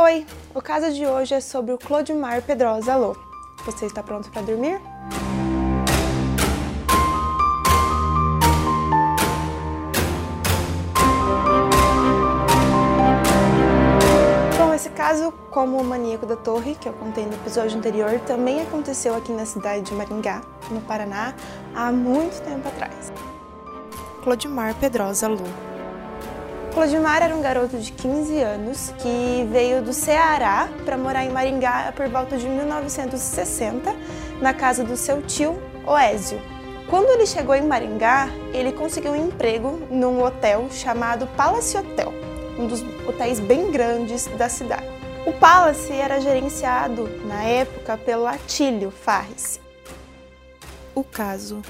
Oi, o caso de hoje é sobre o Clodimar Pedrosa Lô. Você está pronto para dormir? Bom, esse caso, como o maníaco da torre, que eu contei no episódio anterior, também aconteceu aqui na cidade de Maringá, no Paraná, há muito tempo atrás. Clodimar Pedrosa Lô Clodimar era um garoto de 15 anos que veio do Ceará para morar em Maringá por volta de 1960, na casa do seu tio, Oésio. Quando ele chegou em Maringá, ele conseguiu um emprego num hotel chamado Palace Hotel, um dos hotéis bem grandes da cidade. O Palace era gerenciado, na época, pelo Atílio Farris. O caso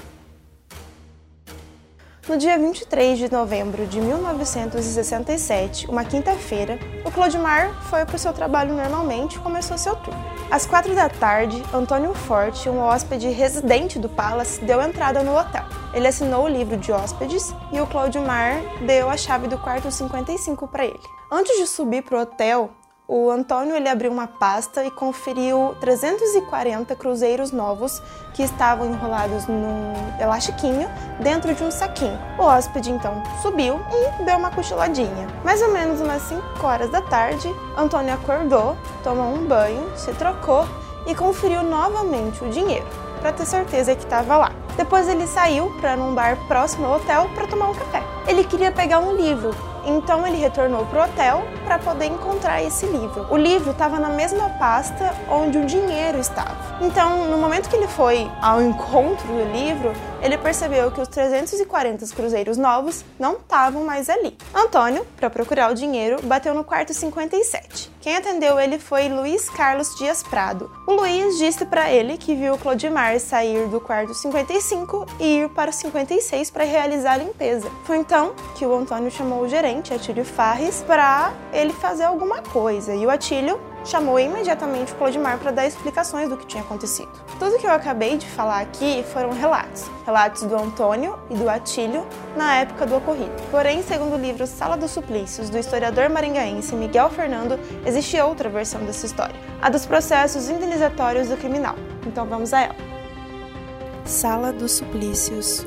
no dia 23 de novembro de 1967, uma quinta-feira, o Clodimar foi para o seu trabalho normalmente e começou seu turno. Às quatro da tarde, Antônio Forte, um hóspede residente do Palace, deu entrada no hotel. Ele assinou o livro de hóspedes e o Clodimar deu a chave do quarto 55 para ele. Antes de subir para o hotel, o Antônio ele abriu uma pasta e conferiu 340 cruzeiros novos que estavam enrolados num elastiquinho dentro de um saquinho. O hóspede então subiu e deu uma cochiladinha. Mais ou menos umas 5 horas da tarde, Antônio acordou, tomou um banho, se trocou e conferiu novamente o dinheiro para ter certeza que estava lá. Depois ele saiu para num bar próximo ao hotel para tomar um café. Ele queria pegar um livro então ele retornou para o hotel para poder encontrar esse livro. O livro estava na mesma pasta onde o dinheiro estava. Então, no momento que ele foi ao encontro do livro, ele percebeu que os 340 cruzeiros novos não estavam mais ali. Antônio, para procurar o dinheiro, bateu no quarto 57. Quem atendeu ele foi Luiz Carlos Dias Prado. O Luiz disse para ele que viu Clodimar sair do quarto 55 e ir para o 56 para realizar a limpeza. Foi então que o Antônio chamou o gerente, Atílio Farres, para ele fazer alguma coisa. E o Atílio chamou imediatamente o Clodimar para dar explicações do que tinha acontecido. Tudo que eu acabei de falar aqui foram relatos. Relatos do Antônio e do Atílio na época do ocorrido. Porém, segundo o livro Sala dos Suplícios, do historiador maringaense Miguel Fernando, existe outra versão dessa história, a dos processos indenizatórios do criminal. Então vamos a ela. Sala dos Suplícios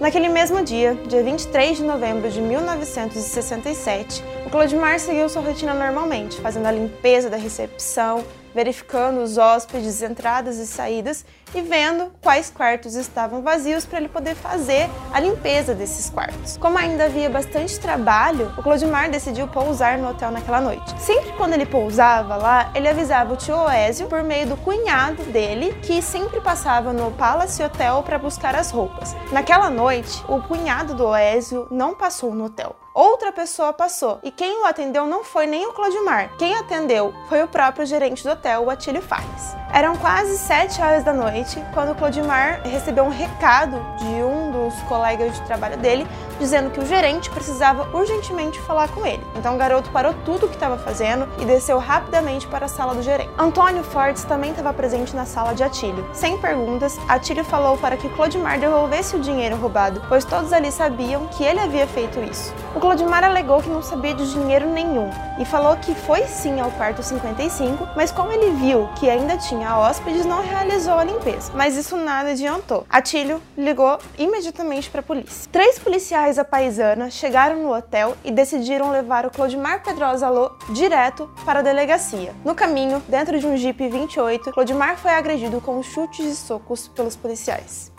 Naquele mesmo dia, dia 23 de novembro de 1967, o Clodimar seguiu sua rotina normalmente, fazendo a limpeza da recepção, verificando os hóspedes, entradas e saídas e vendo quais quartos estavam vazios para ele poder fazer a limpeza desses quartos. Como ainda havia bastante trabalho, o Clodimar decidiu pousar no hotel naquela noite. Sempre quando ele pousava lá, ele avisava o tio Oésio por meio do cunhado dele, que sempre passava no Palace Hotel para buscar as roupas. Naquela noite, o cunhado do Oésio não passou no hotel outra pessoa passou. E quem o atendeu não foi nem o Clodimar. Quem atendeu foi o próprio gerente do hotel, o Atílio Fares. Eram quase 7 horas da noite quando o Clodimar recebeu um recado de um dos colegas de trabalho dele dizendo que o gerente precisava urgentemente falar com ele. Então o garoto parou tudo o que estava fazendo e desceu rapidamente para a sala do gerente. Antônio Fortes também estava presente na sala de Atílio. Sem perguntas, Atílio falou para que Clodimar devolvesse o dinheiro roubado, pois todos ali sabiam que ele havia feito isso. O Clodimar alegou que não sabia de dinheiro nenhum e falou que foi sim ao quarto 55, mas como ele viu que ainda tinha hóspedes, não realizou a limpeza. Mas isso nada adiantou. Atílio ligou imediatamente para a polícia. Três policiais a paisana chegaram no hotel e decidiram levar o Clodimar Pedrosa Lô direto para a delegacia. No caminho, dentro de um Jeep 28, Clodimar foi agredido com chutes e socos pelos policiais.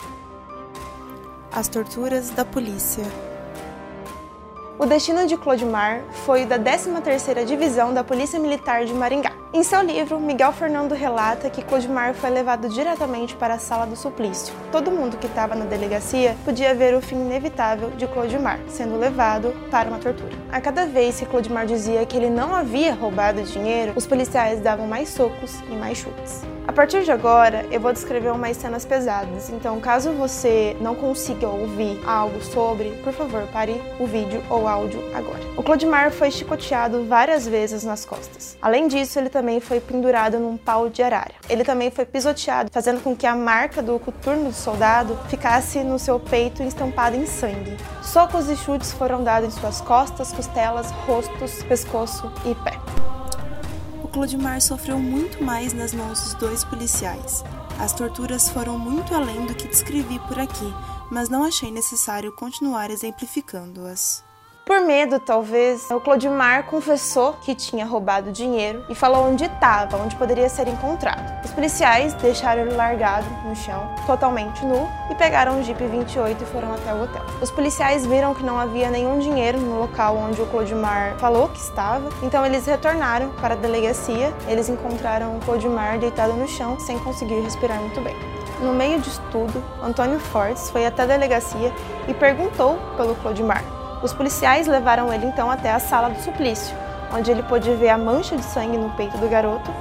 As torturas da polícia. O destino de Clodimar foi da 13ª Divisão da Polícia Militar de Maringá. Em seu livro, Miguel Fernando relata que Clodimar foi levado diretamente para a sala do suplício. Todo mundo que estava na delegacia podia ver o fim inevitável de Clodimar, sendo levado para uma tortura. A cada vez que Clodimar dizia que ele não havia roubado dinheiro, os policiais davam mais socos e mais chutes. A partir de agora, eu vou descrever umas cenas pesadas, então caso você não consiga ouvir algo sobre, por favor, pare o vídeo ou áudio agora. O Clodimar foi chicoteado várias vezes nas costas. Além disso, ele também também foi pendurado num pau de arara. Ele também foi pisoteado, fazendo com que a marca do coturno do soldado ficasse no seu peito estampada em sangue. Socos e chutes foram dados em suas costas, costelas, rostos, pescoço e pé. O Clodimar sofreu muito mais nas mãos dos dois policiais. As torturas foram muito além do que descrevi por aqui, mas não achei necessário continuar exemplificando-as. Por medo, talvez, o Clodimar confessou que tinha roubado dinheiro e falou onde estava, onde poderia ser encontrado. Os policiais deixaram ele largado no chão, totalmente nu, e pegaram o Jeep 28 e foram até o hotel. Os policiais viram que não havia nenhum dinheiro no local onde o Clodimar falou que estava, então eles retornaram para a delegacia. Eles encontraram o Clodimar deitado no chão, sem conseguir respirar muito bem. No meio disso tudo, Antônio Fortes foi até a delegacia e perguntou pelo Clodimar. Os policiais levaram ele então até a sala do suplício, onde ele pôde ver a mancha de sangue no peito do garoto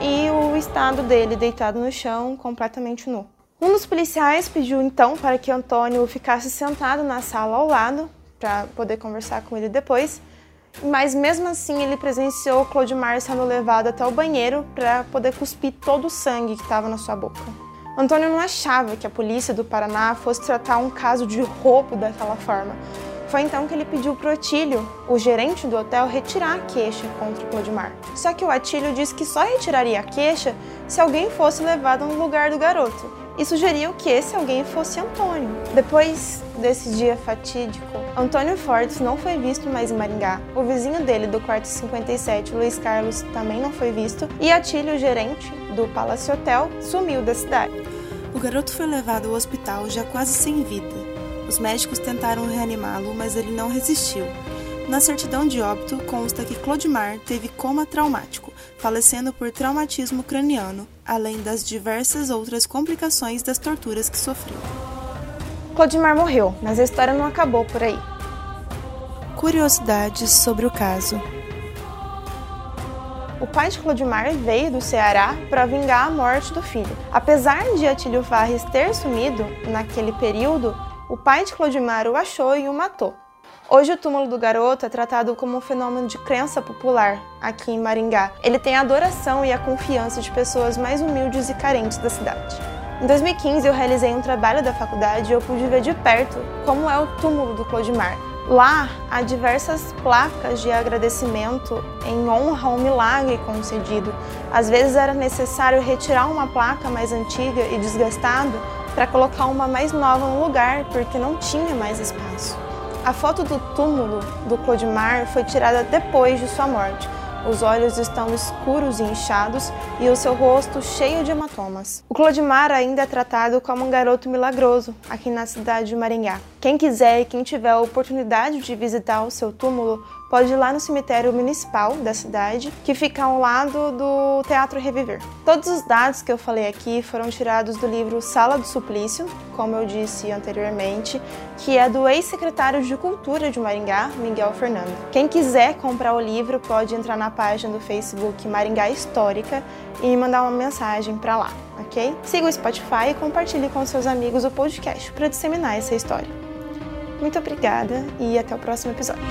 e o estado dele deitado no chão, completamente nu. Um dos policiais pediu então para que Antônio ficasse sentado na sala ao lado, para poder conversar com ele depois, mas mesmo assim ele presenciou Claudemar sendo levado até o banheiro para poder cuspir todo o sangue que estava na sua boca. Antônio não achava que a polícia do Paraná fosse tratar um caso de roubo daquela forma, foi então que ele pediu para o Atílio, o gerente do hotel, retirar a queixa contra o Clodimar. Só que o Atílio disse que só retiraria a queixa se alguém fosse levado no lugar do garoto, e sugeriu que esse alguém fosse Antônio. Depois desse dia fatídico, Antônio Fortes não foi visto mais em Maringá. O vizinho dele do quarto 57, Luiz Carlos, também não foi visto, e Atílio, gerente do Palace Hotel, sumiu da cidade. O garoto foi levado ao hospital já quase sem vida. Os médicos tentaram reanimá-lo, mas ele não resistiu. Na certidão de óbito consta que Clodimar teve coma traumático, falecendo por traumatismo craniano, além das diversas outras complicações das torturas que sofreu. Clodimar morreu, mas a história não acabou por aí. Curiosidades sobre o caso. O pai de Clodimar veio do Ceará para vingar a morte do filho. Apesar de Atílio Varres ter sumido naquele período, o pai de Clodimar o achou e o matou. Hoje o túmulo do garoto é tratado como um fenômeno de crença popular aqui em Maringá. Ele tem a adoração e a confiança de pessoas mais humildes e carentes da cidade. Em 2015 eu realizei um trabalho da faculdade e eu pude ver de perto como é o túmulo do Clodimar. Lá há diversas placas de agradecimento em honra ao milagre concedido. Às vezes era necessário retirar uma placa mais antiga e desgastada para colocar uma mais nova no lugar, porque não tinha mais espaço. A foto do túmulo do Clodimar foi tirada depois de sua morte. Os olhos estão escuros e inchados e o seu rosto cheio de hematomas. O Clodimar ainda é tratado como um garoto milagroso aqui na cidade de Maringá. Quem quiser e quem tiver a oportunidade de visitar o seu túmulo pode ir lá no cemitério municipal da cidade, que fica ao lado do Teatro Reviver. Todos os dados que eu falei aqui foram tirados do livro Sala do Suplício, como eu disse anteriormente, que é do ex-secretário de Cultura de Maringá, Miguel Fernando. Quem quiser comprar o livro pode entrar na página do Facebook Maringá Histórica e me mandar uma mensagem para lá, ok? Siga o Spotify e compartilhe com seus amigos o podcast para disseminar essa história. Muito obrigada e até o próximo episódio.